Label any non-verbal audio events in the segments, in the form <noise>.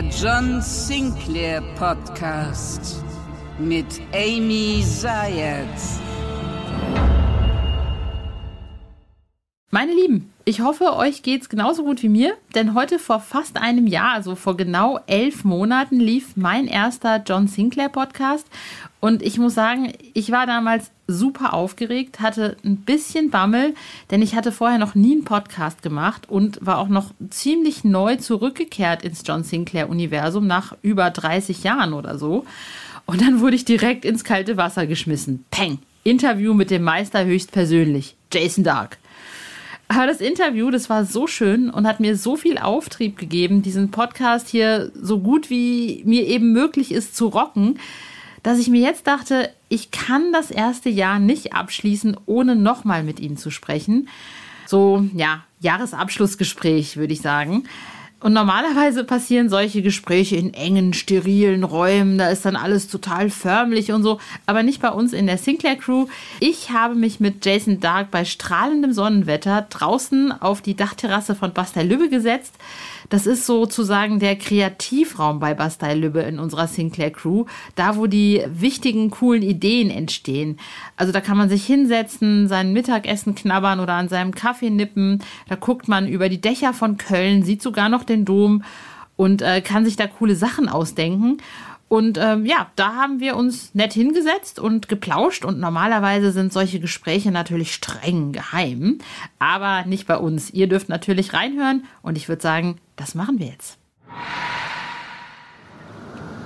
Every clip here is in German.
Der John Sinclair Podcast mit Amy Zayat. Meine Lieben, ich hoffe, euch geht's genauso gut wie mir, denn heute vor fast einem Jahr, also vor genau elf Monaten, lief mein erster John Sinclair Podcast. Und ich muss sagen, ich war damals super aufgeregt, hatte ein bisschen Bammel, denn ich hatte vorher noch nie einen Podcast gemacht und war auch noch ziemlich neu zurückgekehrt ins John Sinclair Universum nach über 30 Jahren oder so. Und dann wurde ich direkt ins kalte Wasser geschmissen. Peng! Interview mit dem Meister höchstpersönlich, Jason Dark. Aber das Interview, das war so schön und hat mir so viel Auftrieb gegeben, diesen Podcast hier so gut wie mir eben möglich ist zu rocken, dass ich mir jetzt dachte, ich kann das erste Jahr nicht abschließen, ohne nochmal mit ihm zu sprechen. So, ja, Jahresabschlussgespräch, würde ich sagen. Und normalerweise passieren solche Gespräche in engen, sterilen Räumen. Da ist dann alles total förmlich und so. Aber nicht bei uns in der Sinclair Crew. Ich habe mich mit Jason Dark bei strahlendem Sonnenwetter draußen auf die Dachterrasse von Bastei Lübbe gesetzt. Das ist sozusagen der Kreativraum bei Bastei Lübbe in unserer Sinclair Crew. Da, wo die wichtigen, coolen Ideen entstehen. Also da kann man sich hinsetzen, sein Mittagessen knabbern oder an seinem Kaffee nippen. Da guckt man über die Dächer von Köln, sieht sogar noch den Dom und äh, kann sich da coole Sachen ausdenken. Und ähm, ja, da haben wir uns nett hingesetzt und geplauscht. Und normalerweise sind solche Gespräche natürlich streng geheim, aber nicht bei uns. Ihr dürft natürlich reinhören und ich würde sagen, das machen wir jetzt.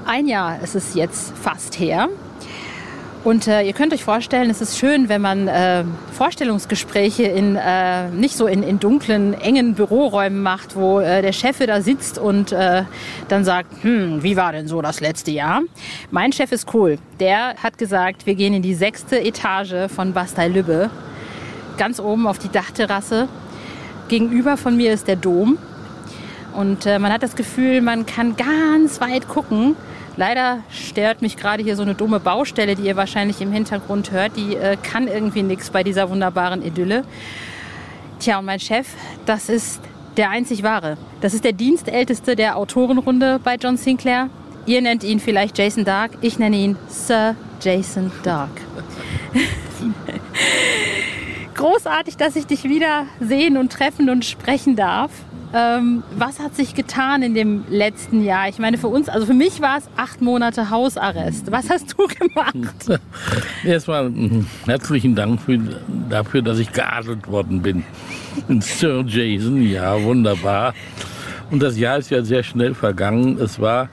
Ein Jahr ist es jetzt fast her. Und äh, ihr könnt euch vorstellen, es ist schön, wenn man äh, Vorstellungsgespräche in, äh, nicht so in, in, dunklen, engen Büroräumen macht, wo äh, der Chef da sitzt und äh, dann sagt, hm, wie war denn so das letzte Jahr? Mein Chef ist cool. Der hat gesagt, wir gehen in die sechste Etage von Bastei Lübbe, ganz oben auf die Dachterrasse. Gegenüber von mir ist der Dom. Und äh, man hat das Gefühl, man kann ganz weit gucken Leider stört mich gerade hier so eine dumme Baustelle, die ihr wahrscheinlich im Hintergrund hört. Die äh, kann irgendwie nichts bei dieser wunderbaren Idylle. Tja, und mein Chef, das ist der einzig wahre. Das ist der Dienstälteste der Autorenrunde bei John Sinclair. Ihr nennt ihn vielleicht Jason Dark, ich nenne ihn Sir Jason Dark. <laughs> Großartig, dass ich dich wieder sehen und treffen und sprechen darf. Ähm, was hat sich getan in dem letzten Jahr? Ich meine, für uns, also für mich war es acht Monate Hausarrest. Was hast du gemacht? <laughs> Erstmal hm, herzlichen Dank für, dafür, dass ich geadelt worden bin. Sir Jason, ja, wunderbar. Und das Jahr ist ja sehr schnell vergangen. Es war,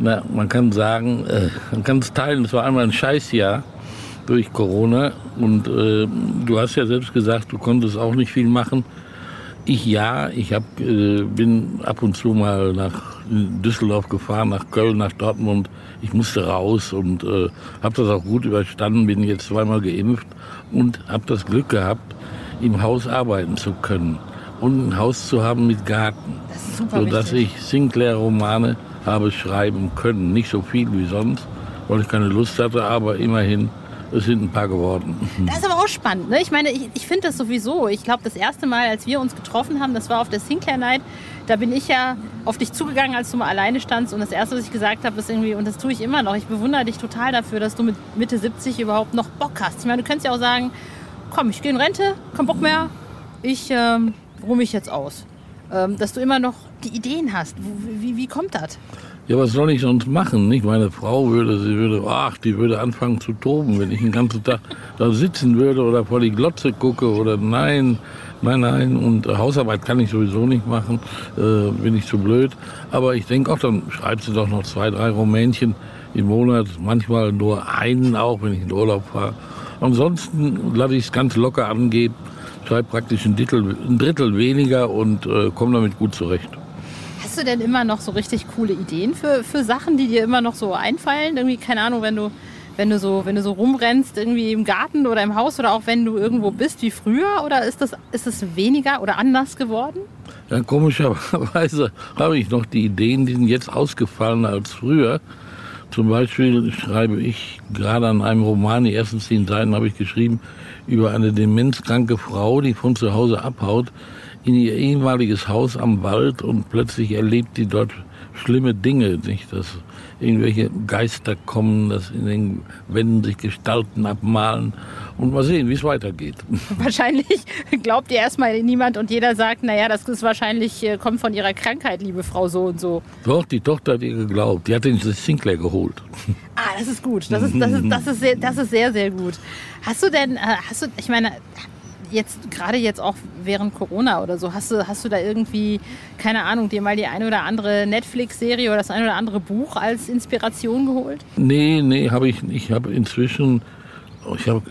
na, man kann sagen, äh, man kann es teilen, es war einmal ein Scheißjahr durch Corona. Und äh, du hast ja selbst gesagt, du konntest auch nicht viel machen. Ich ja, ich hab, äh, bin ab und zu mal nach Düsseldorf gefahren, nach Köln, nach Dortmund. Ich musste raus und äh, habe das auch gut überstanden, bin jetzt zweimal geimpft und habe das Glück gehabt, im Haus arbeiten zu können und ein Haus zu haben mit Garten, das sodass wichtig. ich Sinclair-Romane habe schreiben können. Nicht so viel wie sonst, weil ich keine Lust hatte, aber immerhin es sind ein paar geworden. Das ist aber auch spannend. Ne? Ich meine, ich, ich finde das sowieso. Ich glaube, das erste Mal, als wir uns getroffen haben, das war auf der Sinclair Night. Da bin ich ja auf dich zugegangen, als du mal alleine standst. Und das Erste, was ich gesagt habe, ist irgendwie, und das tue ich immer noch, ich bewundere dich total dafür, dass du mit Mitte 70 überhaupt noch Bock hast. Ich meine, du könntest ja auch sagen, komm, ich gehe in Rente, kein Bock mehr, ich ähm, ruhe mich jetzt aus. Ähm, dass du immer noch die Ideen hast. Wie, wie, wie kommt das? Ja, was soll ich sonst machen? Nicht meine Frau würde, sie würde, ach, die würde anfangen zu toben, wenn ich den ganzen Tag da sitzen würde oder vor die Glotze gucke oder nein, nein, nein. Und Hausarbeit kann ich sowieso nicht machen, äh, bin ich zu blöd. Aber ich denke auch, dann schreibt sie doch noch zwei, drei Rumänchen im Monat, manchmal nur einen auch, wenn ich in den Urlaub fahre. Ansonsten lasse ich es ganz locker angehen schreibe praktisch ein Drittel, ein Drittel weniger und äh, komme damit gut zurecht. Hast du denn immer noch so richtig coole Ideen für, für Sachen, die dir immer noch so einfallen? Irgendwie, keine Ahnung, wenn du, wenn du so, wenn du so rumrennst, irgendwie im Garten oder im Haus oder auch wenn du irgendwo bist wie früher? Oder ist das, ist das weniger oder anders geworden? Ja, komischerweise habe ich noch die Ideen, die sind jetzt ausgefallen als früher. Zum Beispiel schreibe ich gerade an einem Roman, die ersten zehn Seiten habe ich geschrieben, über eine demenzkranke Frau, die von zu Hause abhaut, in ihr ehemaliges Haus am Wald und plötzlich erlebt sie dort schlimme Dinge, nicht? Dass irgendwelche Geister kommen, dass in den Wänden sich Gestalten abmalen und mal sehen, wie es weitergeht. <laughs> Wahrscheinlich glaubt ihr erstmal niemand und jeder sagt, naja, das ist wahrscheinlich, äh, kommt von ihrer Krankheit, liebe Frau so und so. Doch, die Tochter hat ihr geglaubt. Die hat den Sinclair geholt. <laughs> Ah, das ist gut. Das ist, das ist, das ist, sehr, das ist sehr, sehr gut. Hast du denn, äh, hast du, ich meine, jetzt gerade jetzt auch während Corona oder so, hast du, hast du da irgendwie, keine Ahnung, dir mal die eine oder andere Netflix-Serie oder das eine oder andere Buch als Inspiration geholt? Nee, nee, habe ich nicht. Ich habe inzwischen, ich habe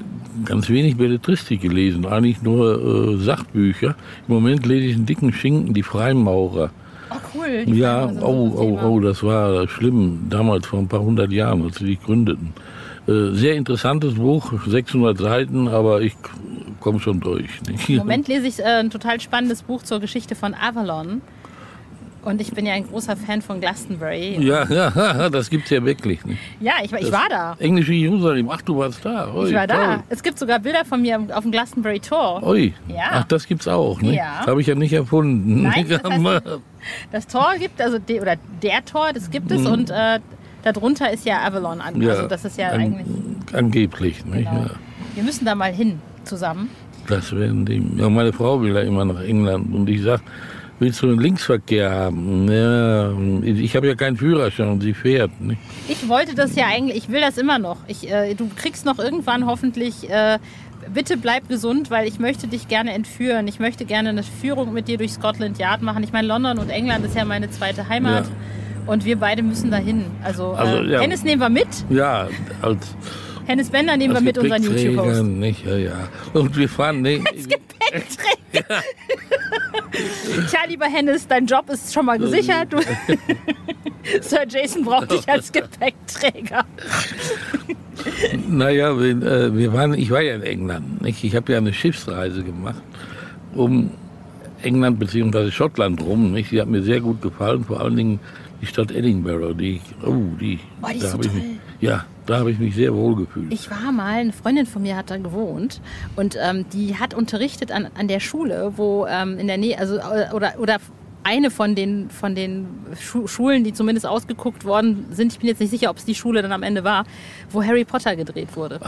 ganz wenig Belletristik gelesen, eigentlich nur äh, Sachbücher. Im Moment lese ich einen dicken Schinken, die Freimaurer. Oh, cool. Die Ja, oh, oh, oh, das war schlimm, damals vor ein paar hundert Jahren, als sie sich gründeten. Äh, Sehr interessantes Buch, 600 Seiten, aber ich komme schon durch. nicht? Im Moment lese ich äh, ein total spannendes Buch zur Geschichte von Avalon. Und ich bin ja ein großer Fan von Glastonbury. Ja, ja, <laughs> das gibt's ja wirklich. Nicht? Ja, ich, war- ich war da. Englische Jerusalem, ach, du warst da. Ui, Ich war da. toll. Es gibt sogar Bilder von mir auf dem Glastonbury Tor. Ui, Ja. ach, das gibt's auch. Ne? Ja. Das habe ich ja nicht erfunden. Nein, <laughs> das heißt- Das Tor gibt, also de, oder der Tor, das gibt es und äh, darunter ist ja Avalon an. Ja, also das ist ja an- eigentlich. Angeblich. Nicht? Genau. Ja. Wir müssen da mal hin zusammen. Das werden die. Ja, meine Frau will ja immer nach England und ich sag, willst du einen Linksverkehr haben? Ja, ich habe ja keinen Führerschein und sie fährt. Nicht? Ich wollte das ja eigentlich, ich will das immer noch. Ich, äh, du kriegst noch irgendwann hoffentlich. Äh, Bitte bleib gesund, weil ich möchte dich gerne entführen. Ich möchte gerne eine Führung mit dir durch Scotland Yard machen. Ich meine, London und England ist ja meine zweite Heimat. Ja. Und wir beide müssen dahin. Also, Also, äh, ja. Hennes nehmen wir mit. Ja, als, Hennes Bender nehmen wir als mit unseren Gepäckträger, YouTube-Host. nicht? Ja, ja. Und wir fahren. Nee, <laughs> Tja, lieber Hennes, dein Job ist schon mal gesichert. <laughs> Sir Jason braucht dich als <laughs> Gepäckträger. Naja, wir, äh, wir waren, ich war ja in England. Nicht? Ich habe ja eine Schiffsreise gemacht um England bzw. Schottland rum. Nicht? Die hat mir sehr gut gefallen, vor allen Dingen die Stadt Edinburgh. Die, oh, die, Oh, die da habe ich mich, ja, da habe ich mich sehr wohl gefühlt. Ich war mal, eine Freundin von mir hat da gewohnt und ähm, die hat unterrichtet an, an der Schule, wo ähm, in der Nähe, also äh, oder, oder eine von den, von den Schu Schulen, die zumindest ausgeguckt worden sind, ich bin jetzt nicht sicher, ob es die Schule dann am Ende war, wo Harry Potter gedreht wurde.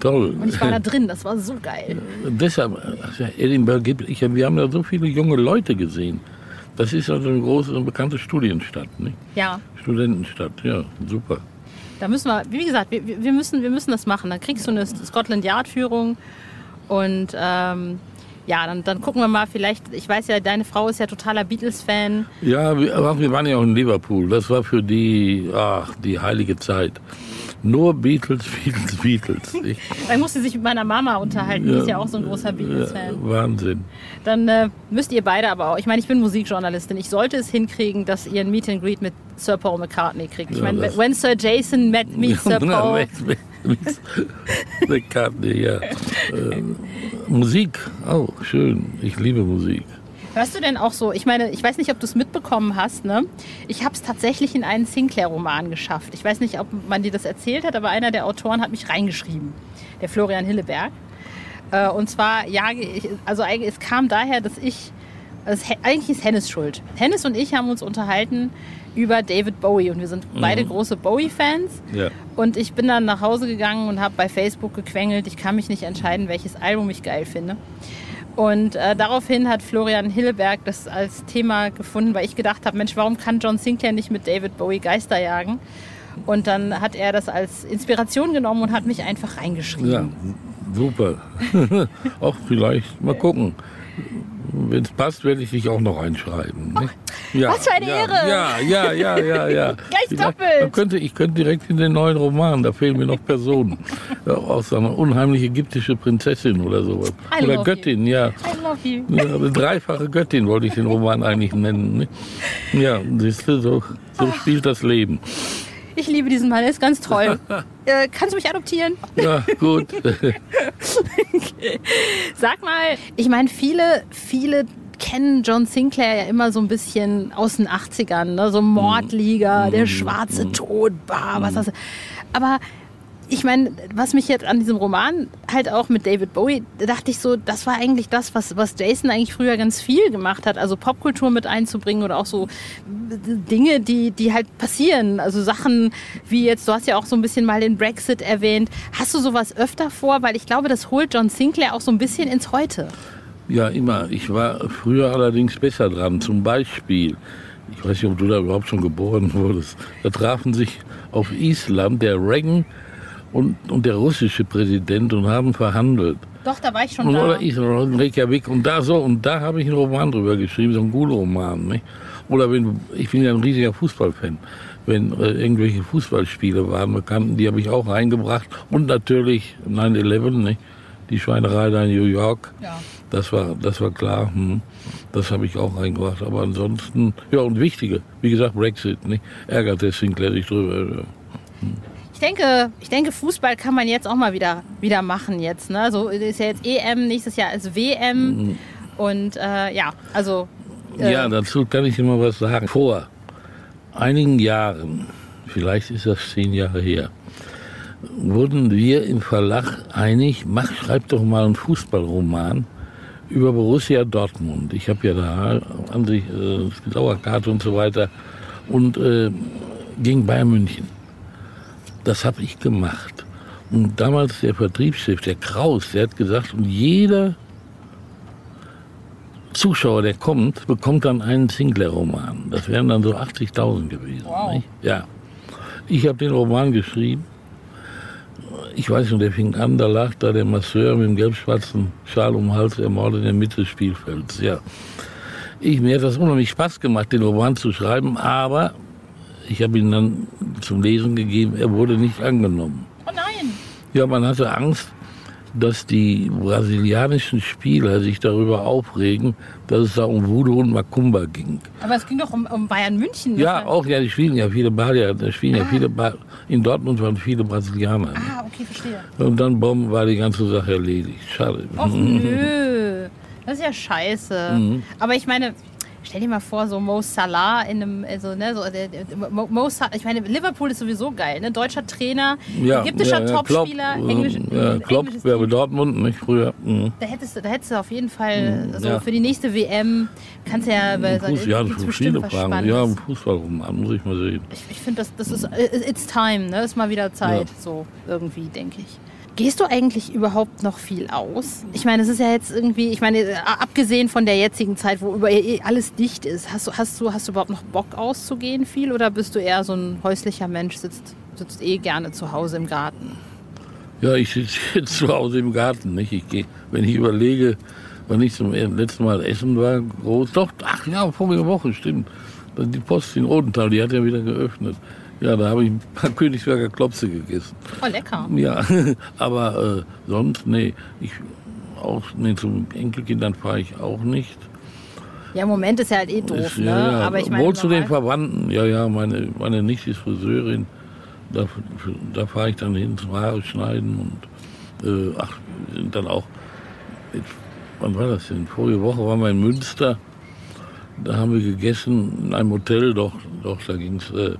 Toll. Und ich war da <laughs> drin, das war so geil. Deshalb, also Edinburgh gibt, ich, wir haben da so viele junge Leute gesehen. Das ist also eine große und bekannte Studienstadt, nicht? Ja, Studentenstadt, ja, super. da müssen wir, wie gesagt, wir, wir, müssen, wir müssen das machen. Dann kriegst du eine Scotland Yard-Führung und ähm, ja, dann, dann gucken wir mal, vielleicht, ich weiß ja, deine Frau ist ja totaler Beatles-Fan. Ja, wir, wir waren ja auch in Liverpool. Das war für die, ach, die heilige Zeit. Nur Beatles, Beatles, Beatles. Ich, Dann muss sie sich mit meiner Mama unterhalten, die ist ja auch so ein großer Beatles-Fan. ja, Wahnsinn. Dann äh, müsst ihr beide aber auch, ich meine, ich bin Musikjournalistin, ich sollte es hinkriegen, dass ihr ein Meet and Greet mit Sir Paul McCartney kriegt. Ich Ja, meine, when Sir Jason met me, <laughs> Sir Paul. McCartney, <laughs> ja. Äh, Musik, oh, schön. Ich liebe Musik. Hörst du denn auch so, ich meine, ich weiß nicht, ob du es mitbekommen hast, ne? Ich habe es tatsächlich in einen Sinclair-Roman geschafft. Ich weiß nicht, ob man dir das erzählt hat, aber einer der Autoren hat mich reingeschrieben, der Florian Hilleberg. Äh, und zwar, ja, also es kam daher, dass ich, also eigentlich ist Hennes schuld. Hennes und ich haben uns unterhalten über David Bowie und wir sind beide große Bowie-Fans. Ja. Und ich bin dann nach Hause gegangen und habe bei Facebook gequengelt. Ich kann mich nicht entscheiden, welches Album ich geil finde. Und äh, daraufhin hat Florian Hilleberg das als Thema gefunden, weil ich gedacht habe, Mensch, warum kann John Sinclair nicht mit David Bowie Geister jagen? Und dann hat er das als Inspiration genommen und hat mich einfach reingeschrieben. Ja, Super. <laughs> auch vielleicht, mal gucken. Wenn es passt, werde ich dich auch noch einschreiben. Ne? Ja, Was für eine ja, Ehre! Ja, ja, ja, ja, ja. <laughs> Gleich doppelt! Man könnte, ich könnte direkt in den neuen Roman, da fehlen mir noch Personen. <laughs> auch so eine unheimliche ägyptische Prinzessin oder sowas. I Oder Göttin, ja. I love you. ja. Eine dreifache Göttin wollte ich den Roman eigentlich nennen. Ne? Ja, siehst du, so, so spielt das Leben. Ich liebe diesen Mann, er ist ganz toll. <laughs> äh, kannst du mich adoptieren? Ja, gut. <laughs> Sag mal, ich meine, viele, viele kennen John Sinclair ja immer so ein bisschen aus den 80ern, ne? so Mordliga, der schwarze Tod, bah, was das. Aber ich meine, was mich jetzt an diesem Roman halt auch mit David Bowie, da dachte ich so, das war eigentlich das, was, was Jason eigentlich früher ganz viel gemacht hat. Also Popkultur mit einzubringen oder auch so Dinge, die, die halt passieren. Also Sachen wie jetzt, du hast ja auch so ein bisschen mal den Brexit erwähnt. Hast du sowas öfter vor? Weil ich glaube, das holt John Sinclair auch so ein bisschen ins Heute. Ja, immer. Ich war früher allerdings besser dran. Zum Beispiel, ich weiß nicht, ob du da überhaupt schon geboren wurdest, da trafen sich auf Island der Reagan und, und der russische Präsident und haben verhandelt. Doch, da war ich schon Und, da. oder Island, Reykjavik. Und da so, und da habe ich einen Roman drüber geschrieben, so einen Gul-Roman. Nicht? Oder wenn, ich bin ja ein riesiger Fußballfan. Wenn äh, irgendwelche Fußballspiele waren, bekannten, die habe ich auch reingebracht. Und natürlich 9-11, nicht? die Schweinerei da in New York. Ja. Das war, das war klar. Hm. Das habe ich auch reingebracht. Aber ansonsten, ja, und wichtige, wie gesagt, Brexit, nicht? ärgert der Sinclair sich drüber. Ja. Ich denke, ich denke, Fußball kann man jetzt auch mal wieder, wieder machen jetzt. Ne? So ist ja jetzt EM, nächstes Jahr ist WM. Und äh, ja, also Äh. Ja, dazu kann ich immer was sagen. Vor einigen Jahren, vielleicht ist das zehn Jahre her, wurden wir im Verlag einig, mach, schreib doch mal einen Fußballroman über Borussia Dortmund. Ich habe ja da an sich äh, Dauerkarte und so weiter und äh, gegen Bayern München. Das habe ich gemacht. Und damals der Vertriebschef, der Kraus, der hat gesagt, und jeder Zuschauer, der kommt, bekommt dann einen Sinclair-Roman. Das wären dann so 80.000 gewesen. Wow. Nicht? Ja. Ich habe den Roman geschrieben. Ich weiß nicht, der fing an, da lag da der Masseur mit dem gelb-schwarzen Schal um den Hals ermordet in der Mitte des Spielfelds. Ja. Ich, mir hat das unheimlich Spaß gemacht, den Roman zu schreiben, aber ich habe ihn dann zum Lesen gegeben, er wurde nicht angenommen. Oh nein! Ja, man hatte Angst, dass die brasilianischen Spieler sich darüber aufregen, dass es da um Voodoo und Macumba ging. Aber es ging doch um, um Bayern München. Ja, auch, ja, die spielen ja viele Balier, da spielen ja viele ba in Dortmund waren viele Brasilianer. Ah, okay, verstehe. Und dann Bomben war die ganze Sache erledigt. Schade. Och nö. <laughs> Das ist ja scheiße. Mhm. Aber ich meine, stell dir mal vor, so Mo Salah in einem, also, ne, so, der, Mo, Mo Salah, ich meine, Liverpool ist sowieso geil, ne? Deutscher Trainer, ägyptischer Topspieler, Klopp, Englisch, ja, Klopp wäre. Dortmund, nicht früher. Mhm. Da hättest, du, da hättest du auf jeden Fall, so ja. für die nächste WM, kannst du ja, weil Fuß, ja, bestimmt viele Fragen. Ja, ein Fußballroman, muss ich mal sehen. Ich, ich finde, das, das ist, it's time, ne? Ist mal wieder Zeit, Ja. so irgendwie, denke ich. Gehst du eigentlich überhaupt noch viel aus? Ich meine, es ist ja jetzt irgendwie, ich meine, äh, abgesehen von der jetzigen Zeit, wo über eh alles dicht ist, hast du, hast du, hast du überhaupt noch Bock auszugehen viel oder bist du eher so ein häuslicher Mensch, sitzt, sitzt eh gerne zu Hause im Garten? Ja, ich sitze <laughs> jetzt zu Hause im Garten. Nicht? Ich geh, wenn ich überlege, wann ich zum letzten Mal essen war, groß. Doch, ach ja, vorige Woche, stimmt. Die Post in Odenthal, die hat ja wieder geöffnet. Ja, da habe ich <laughs> ein paar Königsberger Klopse gegessen. Oh, lecker. Ja, <laughs> aber äh, sonst, nee, ich auch, nee, zum Enkelkindern fahre ich auch nicht. Ja, im Moment ist ja halt eh doof, Ist- ne? ja, ja. Aber ich meine, Wohl zu den Verwandten, ja, ja, meine, meine Nichte ist Friseurin. Da, da fahre ich dann hin zum Haare schneiden und äh, ach, wir sind dann auch. Wann war das denn? Vorige Woche waren wir in Münster. Da haben wir gegessen in einem Hotel, doch, doch, da ging's. Äh,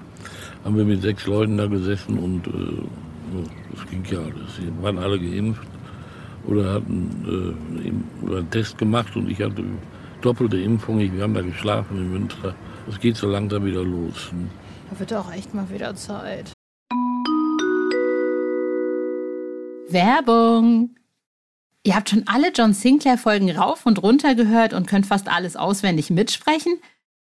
haben wir mit sechs Leuten da gesessen und äh, ja, das ging ja alles. Die waren alle geimpft oder hatten äh, einen Test gemacht und ich hatte doppelte Impfung. Ich, wir haben da geschlafen in Münster. Es geht so langsam wieder los. Da wird auch echt mal wieder Zeit. Werbung. Ihr habt schon alle John Sinclair-Folgen rauf und runter gehört und könnt fast alles auswendig mitsprechen?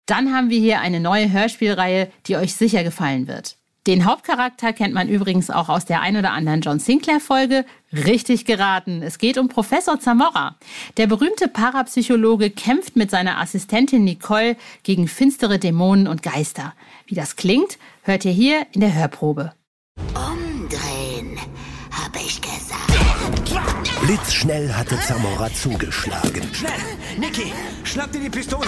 Dann haben wir hier eine neue Hörspielreihe, die euch sicher gefallen wird. Den Hauptcharakter kennt man übrigens auch aus der ein oder anderen John Sinclair-Folge. Richtig geraten. Es geht um Professor Zamora. Der berühmte Parapsychologe kämpft mit seiner Assistentin Nicole gegen finstere Dämonen und Geister. Wie das klingt, hört ihr hier in der Hörprobe. Umdrehen, habe ich gesagt. Blitzschnell hatte Zamora zugeschlagen. Schnell! Niki, schnapp dir die Pistole!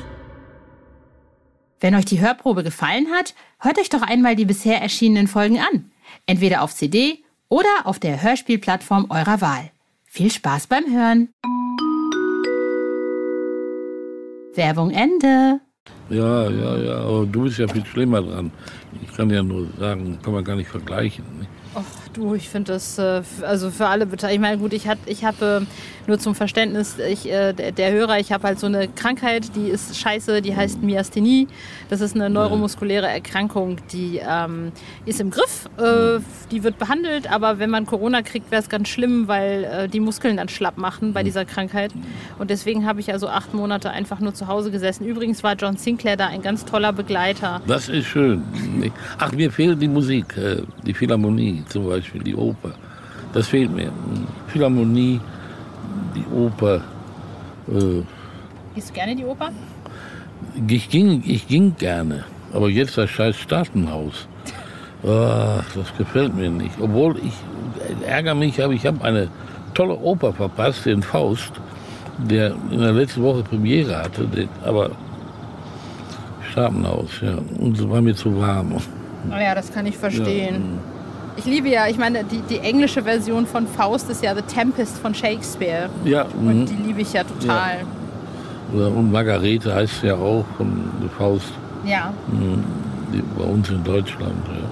Wenn euch die Hörprobe gefallen hat, hört euch doch einmal die bisher erschienenen Folgen an. Entweder auf CD oder auf der Hörspielplattform eurer Wahl. Viel Spaß beim Hören. Werbung Ende. Ja, ja, ja, aber du bist ja viel schlimmer dran. Ich kann ja nur sagen, kann man gar nicht vergleichen. Ne? Du, ich finde das, äh, also für alle Beteiligten. Ich meine, gut, ich, hat, ich habe äh, nur zum Verständnis, ich, äh, der, der Hörer, ich habe halt so eine Krankheit, die ist scheiße, die heißt Myasthenie. Das ist eine neuromuskuläre Erkrankung, die ähm, ist im Griff, äh, die wird behandelt, aber wenn man Corona kriegt, wäre es ganz schlimm, weil die Muskeln dann schlapp machen bei dieser Krankheit. Und deswegen habe ich also acht Monate einfach nur zu Hause gesessen. Übrigens war John Sinclair da ein ganz toller Begleiter. Das ist schön. Ach, mir fehlt die Musik, die Philharmonie zum Beispiel, die Oper. Das fehlt mir. Philharmonie, die Oper. Äh, Gehst du gerne die Oper? ich, ging, ich ging gerne, aber jetzt das scheiß Staatenhaus. Ah, das gefällt mir nicht. Obwohl ich ärgere mich, aber ich habe eine tolle Oper verpasst, den Faust, der in der letzten Woche Premiere hatte, den, aber Staatenhaus, ja. Und es war mir zu warm. Oh ja, das kann ich verstehen. Ich liebe ja, ich meine, die, die englische Version von Faust ist ja The Tempest von Shakespeare. Ja, Und mhm. die liebe ich ja total. Oder- und Margarete heißt ja auch von Faust Ja. die, bei uns in Deutschland. Ja.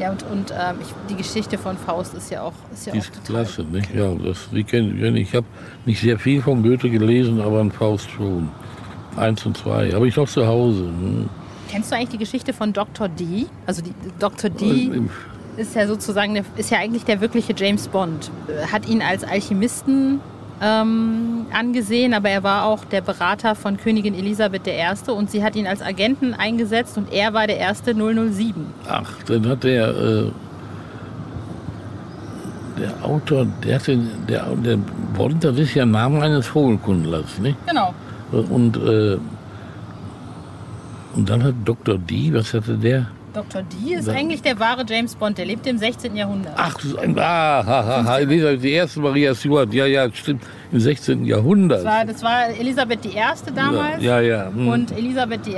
Ja, und, und ähm, ich, die Geschichte von Faust ist ja auch, ist ja Die auch ist total. klasse, nicht? Ja, das, die kenn, ich. Ich habe nicht sehr viel von Goethe gelesen, aber ein Faust schon. Eins und zwei. Habe ich noch zu Hause. Hm. Kennst du eigentlich die Geschichte von Dr. D? Also die Dr. D Im- ist ja sozusagen, der, ist ja eigentlich der wirkliche James Bond. Hat ihn als Alchemisten ähm, angesehen, aber er war auch der Berater von Königin Elisabeth I. und sie hat ihn als Agenten eingesetzt und er war der erste 007. Ach, dann hat der, äh, der Autor, der hat den, der, der Bond, das ist ja Name eines Vogelkundlers, nicht? Genau. Und, äh, und dann hat Dr. D, was hatte der? Dr. D ist eigentlich der wahre James Bond, der lebte im 16. Jahrhundert. Ach, das ist ein, ah, ha, ha, ha, Elisabeth, die erste Maria Stuart, ja, ja, stimmt, im 16. Jahrhundert. Das war, das war Elisabeth I. damals Ja, ja. hm. und Elisabeth I.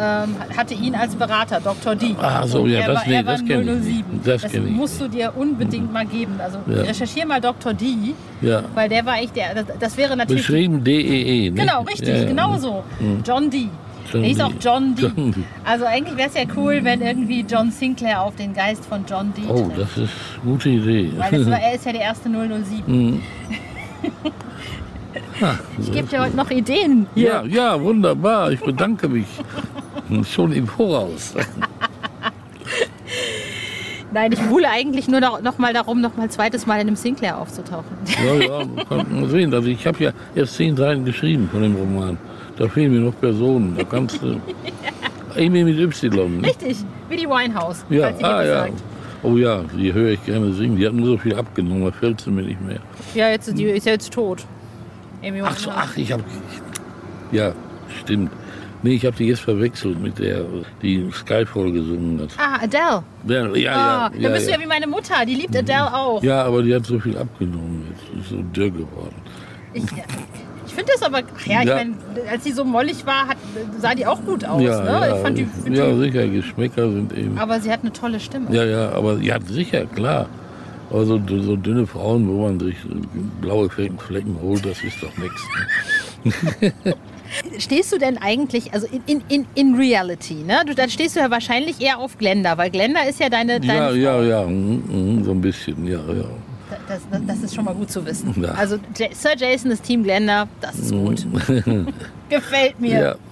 Ähm, hatte ihn als Berater, Dr. D. Ah, so, ja, er das- war, nee, er war das kenn ich 007. nicht. Das das kenn musst du dir unbedingt mal geben. Also Ja. recherchier mal Dr. D, ja. weil der war echt der. Das, das wäre natürlich. Beschrieben D-E-E, ne? Genau, richtig, Ja, ja. genau so. John D. John hieß auch John D. John D. Also eigentlich wäre es ja cool, wenn irgendwie John Sinclair auf den Geist von John D. Oh, trifft. das ist eine gute Idee. Weil war, <laughs> er ist ja der erste 007. <laughs> ich gebe dir heute noch Ideen hier. ja, ja, wunderbar. Ich bedanke mich. Schon im Voraus. <laughs> Nein, ich buhle eigentlich nur noch, noch mal darum, noch mal ein zweites Mal in einem Sinclair aufzutauchen. Ja, ja, kann man sehen. Also ich habe ja erst zehn Seiten geschrieben von dem Roman. Da fehlen mir noch Personen. Da kannst du. <laughs> Amy mit Y. ne? Richtig, wie die Winehouse, Ja, ah, die ja. sagt. Oh ja, die höre ich gerne singen. Die hat nur so viel abgenommen, da fällt sie mir nicht mehr. Ja, jetzt ist die ist ja jetzt tot. Amy Ach so, ach, ich habe. Ja, stimmt. Nee, ich habe die jetzt verwechselt mit der, die Skyfall gesungen hat. Ah, Adele. Ja, ja, Ah, ja. da bist ja, du ja wie meine Mutter, die liebt Adele auch. ja, aber die hat so viel abgenommen jetzt. Ist so dürr geworden. Ich finde das aber, ach ja, ich Ja. meine, als sie so mollig war, hat, sah die auch gut aus. ja, ne? ja, ich fand die, ja, die, sicher, Geschmäcker sind eben. aber sie hat eine tolle Stimme. Ja, ja, aber ja, sicher, klar. Aber so, so dünne Frauen, wo man sich blaue Flecken, Flecken holt, das ist doch nichts. Ne? <laughs> Stehst du denn eigentlich, also in, in, in, in Reality, ne? Du, dann stehst du ja wahrscheinlich eher auf Glenda, weil Glenda ist ja deine, deine Ja, Frau. ja, ja, mm, mm, so ein bisschen, ja, ja. Das, das, das ist schon mal gut zu wissen. Ja. Also Sir Jason ist Team Glenda, das ist gut. <laughs> Gefällt mir. ja. <laughs>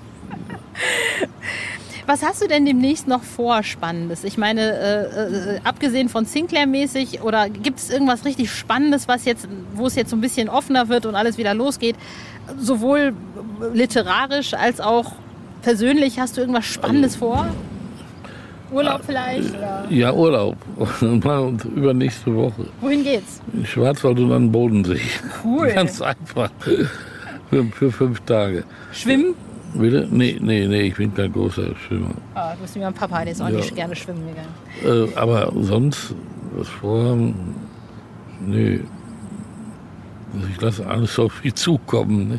Was hast du denn demnächst noch vor Spannendes? Ich meine, äh, äh, abgesehen von Sinclair-mäßig oder gibt es irgendwas richtig Spannendes, was jetzt, wo es jetzt so ein bisschen offener wird und alles wieder losgeht? Sowohl literarisch als auch persönlich hast du irgendwas Spannendes vor? Urlaub vielleicht? Oder? Ja, Urlaub. <laughs> Und übernächste Woche. Wohin geht's? In Schwarzwald und an den Bodensee. Cool. Ganz einfach. Für, für fünf Tage. Schwimmen? Bitte? Nee, nee, nee, ich bin kein großer Schwimmer. Ah, du bist wie mein Papa, der ist auch Ja. nicht gerne schwimmen gegangen. Äh, aber sonst, was vorhaben? Nee. Also Ich lasse alles auf mich zukommen. Ne?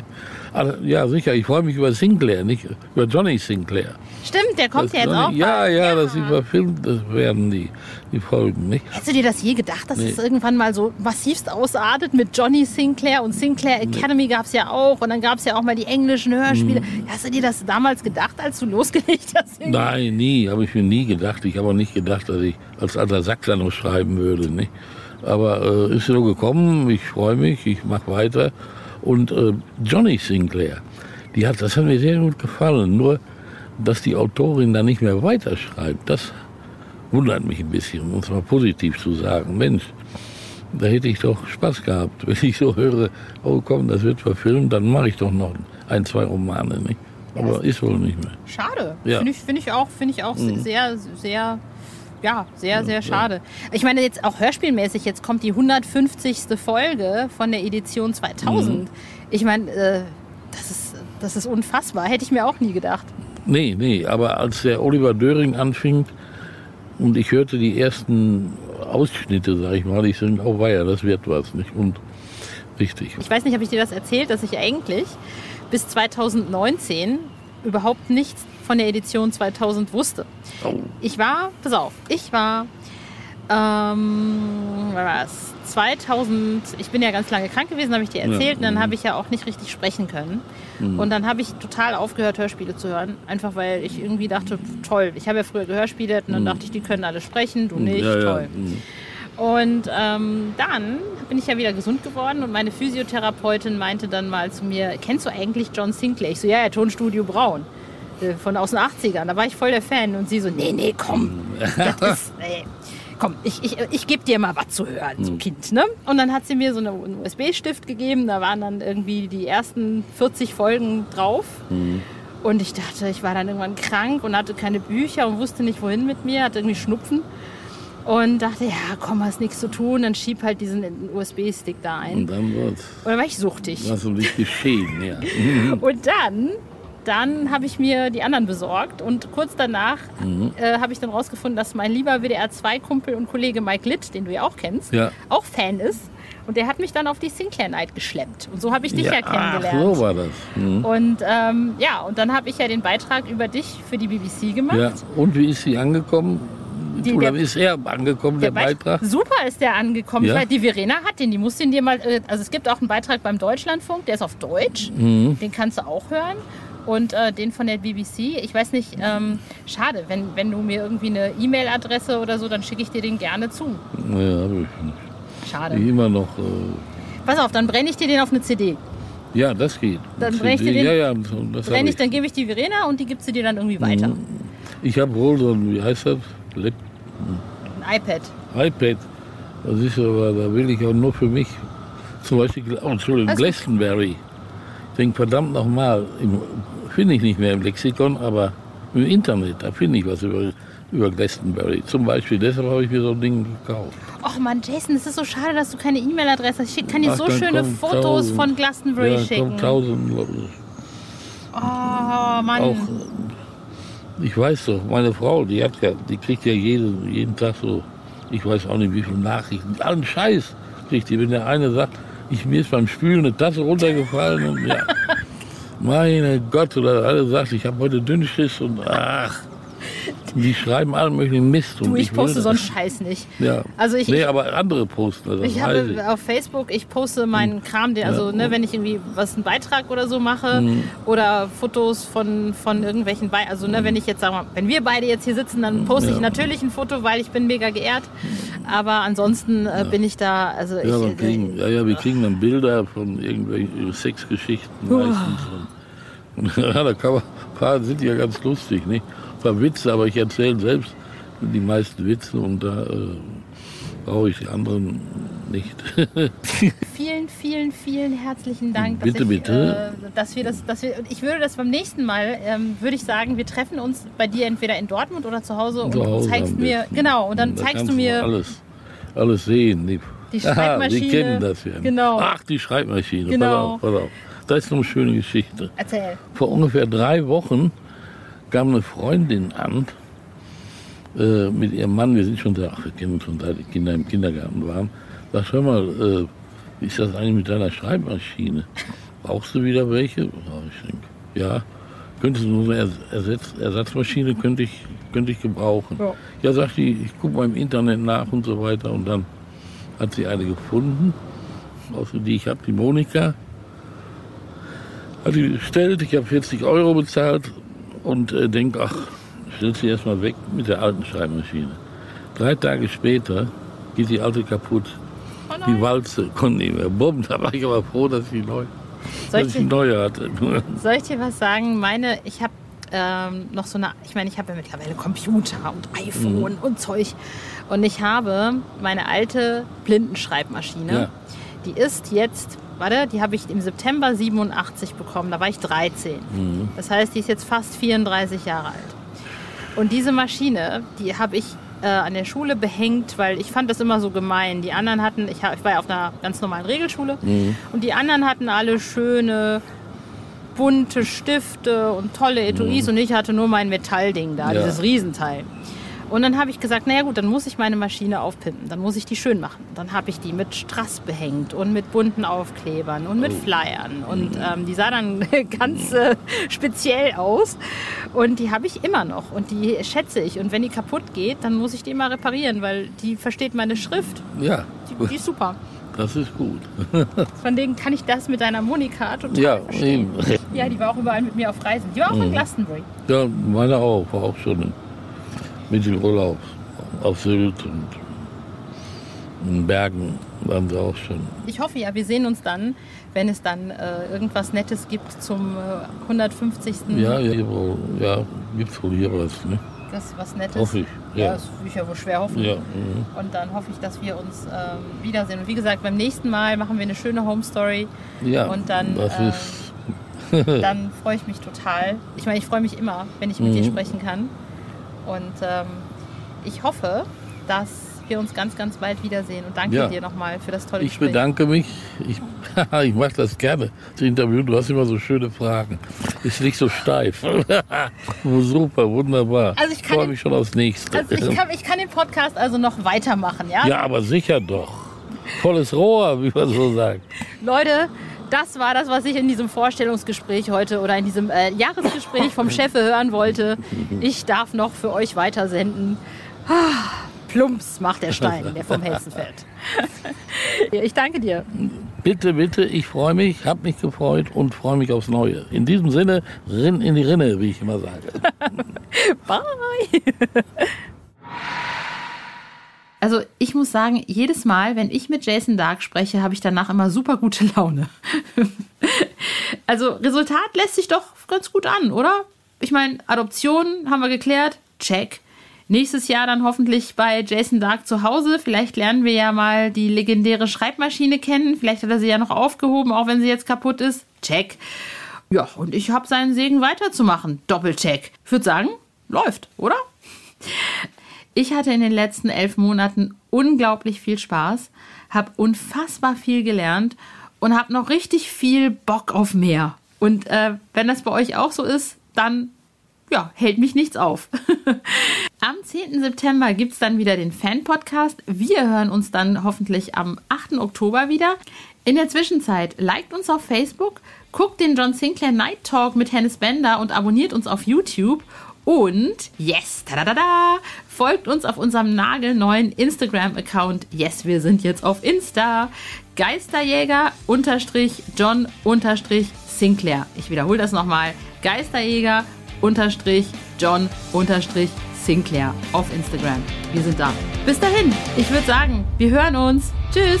Alle, ja, sicher, ich freue mich über Sinclair, nicht über Johnny Sinclair. Stimmt, der kommt Das ja jetzt Johnny, auch. Ja, ja, dass sie verfilmt das werden, die, die Folgen, nicht? Hättest du dir das je gedacht, dass Nee. es irgendwann mal so massivst ausartet mit Johnny Sinclair und Sinclair Academy gab es ja auch und dann gab es ja auch mal die englischen Hörspiele. Hast du dir das damals gedacht, als du losgelegt hast? irgendwie? <laughs> Nein, nie, habe ich mir nie gedacht. Ich habe auch nicht gedacht, dass ich als alter da noch schreiben würde. Nicht? Aber äh, ist so gekommen, ich freue mich, ich mache weiter. Und äh, Johnny Sinclair, die hat, das hat mir sehr gut gefallen. Nur, dass die Autorin da nicht mehr weiterschreibt, das wundert mich ein bisschen, um es mal positiv zu sagen. Mensch, da hätte ich doch Spaß gehabt, <laughs> wenn ich so höre, oh komm, das wird verfilmt, dann mache ich doch noch ein, zwei Romane. Nicht? Aber ist wohl nicht mehr. Schade. Ja. Finde ich, finde ich auch, finde ich auch sehr, sehr, ja, sehr, sehr schade. Ich meine, jetzt auch hörspielmäßig, jetzt kommt die 150. Folge von der Edition 2000. Ich meine, äh, das ist, das ist unfassbar. Hätte ich mir auch nie gedacht. Nee, nee, aber als der Oliver Döring anfing und ich hörte die ersten Ausschnitte, sag ich mal, ich denke, oh weia, das wird was, nicht? Und richtig. Ich weiß nicht, habe ich dir das erzählt, dass ich eigentlich bis 2019 überhaupt nichts von der Edition 2000 wusste. Oh, Ich war, pass auf, ich war, ähm, das? 2000, ich bin ja ganz lange krank gewesen, habe ich dir erzählt, und dann habe ich ja auch nicht richtig sprechen können. Und dann habe ich total aufgehört, Hörspiele zu hören, einfach weil ich irgendwie dachte, toll, ich habe ja früher gehörspielt und dann dachte ich, die können alle sprechen, du nicht, ja, ja. toll. Und ähm, dann bin ich ja wieder gesund geworden und meine Physiotherapeutin meinte dann mal zu mir, kennst du eigentlich John Sinclair? Ich so, ja, ja, Tonstudio Braun. Äh, Von aus den 80ern. Da war ich voll der Fan. Und sie so, nee, nee, komm. Das <laughs> ist, nee. Komm, ich, ich, ich gebe dir mal was zu hören, so Kind. Ne? Und dann hat sie mir so eine- einen USB-Stift gegeben. Da waren dann irgendwie die ersten 40 Folgen drauf. Und ich dachte, ich war dann irgendwann krank und hatte keine Bücher und wusste nicht, wohin mit mir. Hatte irgendwie Schnupfen. Und dachte, ja, komm, hast nichts zu tun, dann schieb halt diesen USB-Stick da ein. und dann Und dann war ich suchtig. was um dich geschehen, ja. Und dann, dann habe ich mir die anderen besorgt. Und kurz danach Mhm. äh, habe ich dann rausgefunden, dass mein lieber WDR2-Kumpel und Kollege Mike Litt, den du ja auch kennst, Ja. auch Fan ist. Und der hat mich dann auf die Sinclair Night geschleppt. Und so habe ich dich ja, ja ach, kennengelernt. so war das. Mhm. Und ähm, ja, und dann habe ich ja den Beitrag über dich für die BBC gemacht. Ja, und wie ist sie angekommen? Die- Oder der- ist er angekommen, der, Beit- Beitrag? Super ist der angekommen. Ja? Die Verena hat den, die muss den dir mal. äh, Also es gibt auch einen Beitrag beim Deutschlandfunk, der ist auf Deutsch. Mhm. Den kannst du auch hören. Und äh, den von der BBC. Ich weiß nicht, ähm, schade, wenn, wenn du mir irgendwie eine E-Mail-Adresse oder so, dann schicke ich dir den gerne zu. Ja, hab ich nicht. Schade. Ich immer noch. Äh, Pass auf, dann brenne ich dir den auf eine CD. ja, das geht. Dann brech ich dir den- Ja, ja, das Brenne ich, ich. dann gebe ich die Verena und die gibt sie dir dann irgendwie weiter. Ich habe wohl so ein, wie heißt das? Lap Ein iPad. iPad. Das ist aber, da will ich auch nur für mich. Zum Beispiel, oh, Entschuldigung, Also- Glastonbury. Ich denke, verdammt nochmal, finde ich nicht mehr im Lexikon, aber im Internet, da finde ich was über, über Glastonbury. Zum Beispiel, deshalb habe ich mir so ein Ding gekauft. Och Mann, Jason, es ist so schade, dass du keine E-Mail-Adresse hast. Ich kann dir Ach, so schöne Fotos tausend. von Glastonbury ja, schicken. tausend. Oh Mann. Auch, ich weiß doch, meine Frau, die hat ja, die kriegt ja jeden, jeden Tag so, ich weiß auch nicht wie viele Nachrichten, allen Scheiß kriegt die. Wenn der eine sagt, ich, mir ist beim Spülen eine Tasse runtergefallen und ja, <laughs> meine Gott, oder alle sagt, ich habe heute Dünnschiss und ach, Die schreiben allen möglichen Mist. Du, und ich will poste so einen Scheiß nicht. Ja. Also ich, nee, ich, aber andere posten das. ich habe ich. auf Facebook, ich poste meinen Kram, den, also Ja. ne, wenn ich irgendwie was einen Beitrag oder so mache Mhm. oder Fotos von, von irgendwelchen Be also ne, wenn ich jetzt sagen wir, wenn wir beide jetzt hier sitzen, dann poste ich Ja. natürlich ein Foto, weil ich bin mega geehrt. Aber ansonsten äh, bin ich da, also Ja, ich, wir kriegen, ja, ja, wir kriegen dann Bilder von irgendwelchen Sexgeschichten meistens. Und, <laughs> ja, da kann man, ein paar sind ja ganz lustig, nicht? Ein paar Witze, aber ich erzähle selbst die meisten Witze und da äh, brauche ich die anderen nicht. <laughs> Vielen, vielen, vielen herzlichen Dank, Bitte, dass, ich, bitte. Äh, dass wir das, dass wir, ich würde das beim nächsten Mal, ähm, würde ich sagen, wir treffen uns bei dir entweder in Dortmund oder zu Hause und Zu zeigst mir, genau, und dann Da zeigst du mir alles, alles sehen. Die, Die Aha, <laughs> Schreibmaschine. Sie kennen das ja. Genau. Ach, die Schreibmaschine. Genau. Pass auf, pass auf. Das ist noch eine schöne Geschichte. Erzähl. Vor ungefähr drei Wochen kam eine Freundin an äh, mit ihrem Mann. Wir sind schon da, ach, wir kennen uns schon seit die Kinder im Kindergarten waren. Sag, hör mal, äh, wie ist das eigentlich mit deiner Schreibmaschine? Brauchst du wieder welche? Ja, ich denke, ja. Könntest du so eine Ers- Ersatz, Ersatzmaschine könnte ich, könnte ich gebrauchen. Ja. Ja, sagt die, ich gucke mal im Internet nach und so weiter. Und dann hat sie eine gefunden, außer die ich habe, die Monika. Hat die bestellt, ich habe 40 Euro bezahlt und äh, denke, ach, stell sie erstmal weg mit der alten Schreibmaschine. Drei Tage später geht die alte kaputt. Oh Die Walze konnte nicht mehr. Bumm, <laughs> da war ich aber froh, dass ich, neu, Soll dass ich, ich neue hatte. <laughs> soll ich dir was sagen? Meine, ich habe ähm, noch so eine, ich meine, ich habe ja mittlerweile Computer und iPhone Mhm. und Zeug. Und ich habe meine alte Blindenschreibmaschine. Ja. Die ist jetzt, warte, die habe ich im September 87 bekommen. Da war ich 13. Mhm. Das heißt, die ist jetzt fast 34 Jahre alt. Und diese Maschine, die habe ich äh, an der Schule behängt, weil ich fand das immer so gemein. Die anderen hatten, ich, ich war ja auf einer ganz normalen Regelschule, und die anderen hatten alle schöne bunte Stifte und tolle Etuis und ich hatte nur mein Metallding da, Ja. dieses Riesenteil. Und dann habe ich gesagt, naja gut, dann muss ich meine Maschine aufpimpen, dann muss ich die schön machen. Dann habe ich die mit Strass behängt und mit bunten Aufklebern und mit Flyern. Und ähm, die sah dann <laughs> ganz äh, speziell aus. Und die habe ich immer noch und die schätze ich. Und wenn die kaputt geht, dann muss ich die immer reparieren, weil die versteht meine Schrift. Ja, Die, die ist super. das ist gut. <laughs> Von denen kann ich das mit deiner Monika total Ja, verstehen. eben. Ja, die war auch überall mit mir auf Reisen. Die war auch Mhm. in Glastonbury. Ja, meine auch, war auch schon mit dem Urlaub auf Sylt und in Bergen waren sie auch schon. Ich hoffe ja, wir sehen uns dann, wenn es dann äh, irgendwas Nettes gibt zum äh, 150. Ja, ja, ja, gibt's wohl hier was, ne? Das was Nettes. Hoffe ich, Ja, ja. das will ich ja wohl schwer hoffen. Ja, mhm. Und dann hoffe ich, dass wir uns ähm, wiedersehen. Und wie gesagt, beim nächsten Mal machen wir eine schöne Home Story. ja Und dann, das ähm, ist, Dann freue ich mich total. Ich meine, ich freue mich immer, wenn ich mit Mhm. dir sprechen kann. Und ähm, ich hoffe, dass wir uns ganz, ganz bald wiedersehen. Und danke Ja. dir nochmal für das tolle ich Gespräch. bedanke mich. Ich, <laughs> ich mache das gerne, das Interview. Du hast immer so schöne Fragen. Ist nicht so steif. <laughs> Super, wunderbar. Also ich freue mich schon aufs nächste. Also ich kann, ich kann den Podcast also noch weitermachen, ja? ja, aber sicher doch. Volles Rohr, wie man so sagt. Leute, das war das, was ich in diesem Vorstellungsgespräch heute oder in diesem äh, Jahresgespräch vom Chef hören wollte. Ich darf noch für euch weitersenden. Ah, Plumps macht der Stein, der vom Helsen fällt. <laughs> ich danke dir. Bitte, bitte, ich freue mich, habe mich gefreut und freue mich aufs Neue. In diesem Sinne, rinn in die Rinne, wie ich immer sage. <laughs> Bye. <laughs> Also ich muss sagen, jedes Mal, wenn ich mit Jason Dark spreche, habe ich danach immer super gute Laune. <laughs> also Resultat lässt sich doch ganz gut an, oder? Ich meine, Adoption haben wir geklärt, check. Nächstes Jahr dann hoffentlich bei Jason Dark zu Hause. Vielleicht lernen wir ja mal die legendäre Schreibmaschine kennen. Vielleicht hat er sie ja noch aufgehoben, auch wenn sie jetzt kaputt ist. Check. Ja, und ich habe seinen Segen weiterzumachen. Doppelcheck. Ich würde sagen, läuft, oder? Ich hatte in den letzten elf Monaten unglaublich viel Spaß, habe unfassbar viel gelernt und habe noch richtig viel Bock auf mehr. Und äh, wenn das bei euch auch so ist, dann ja, hält mich nichts auf. <laughs> am 10. September gibt es dann wieder den Fan-Podcast. Wir hören uns dann hoffentlich am 8. Oktober wieder. In der Zwischenzeit liked uns auf Facebook, guckt den John Sinclair Night Talk mit Hennes Bender und abonniert uns auf YouTube. Und yes, tada, folgt uns auf unserem nagelneuen Instagram-Account. Yes, wir sind jetzt auf Insta. Geisterjäger unterstrich John unterstrich Sinclair. Ich wiederhole das nochmal. Geisterjäger unterstrich John unterstrich Sinclair auf Instagram. Wir sind da. Bis dahin, ich würde sagen, wir hören uns. Tschüss.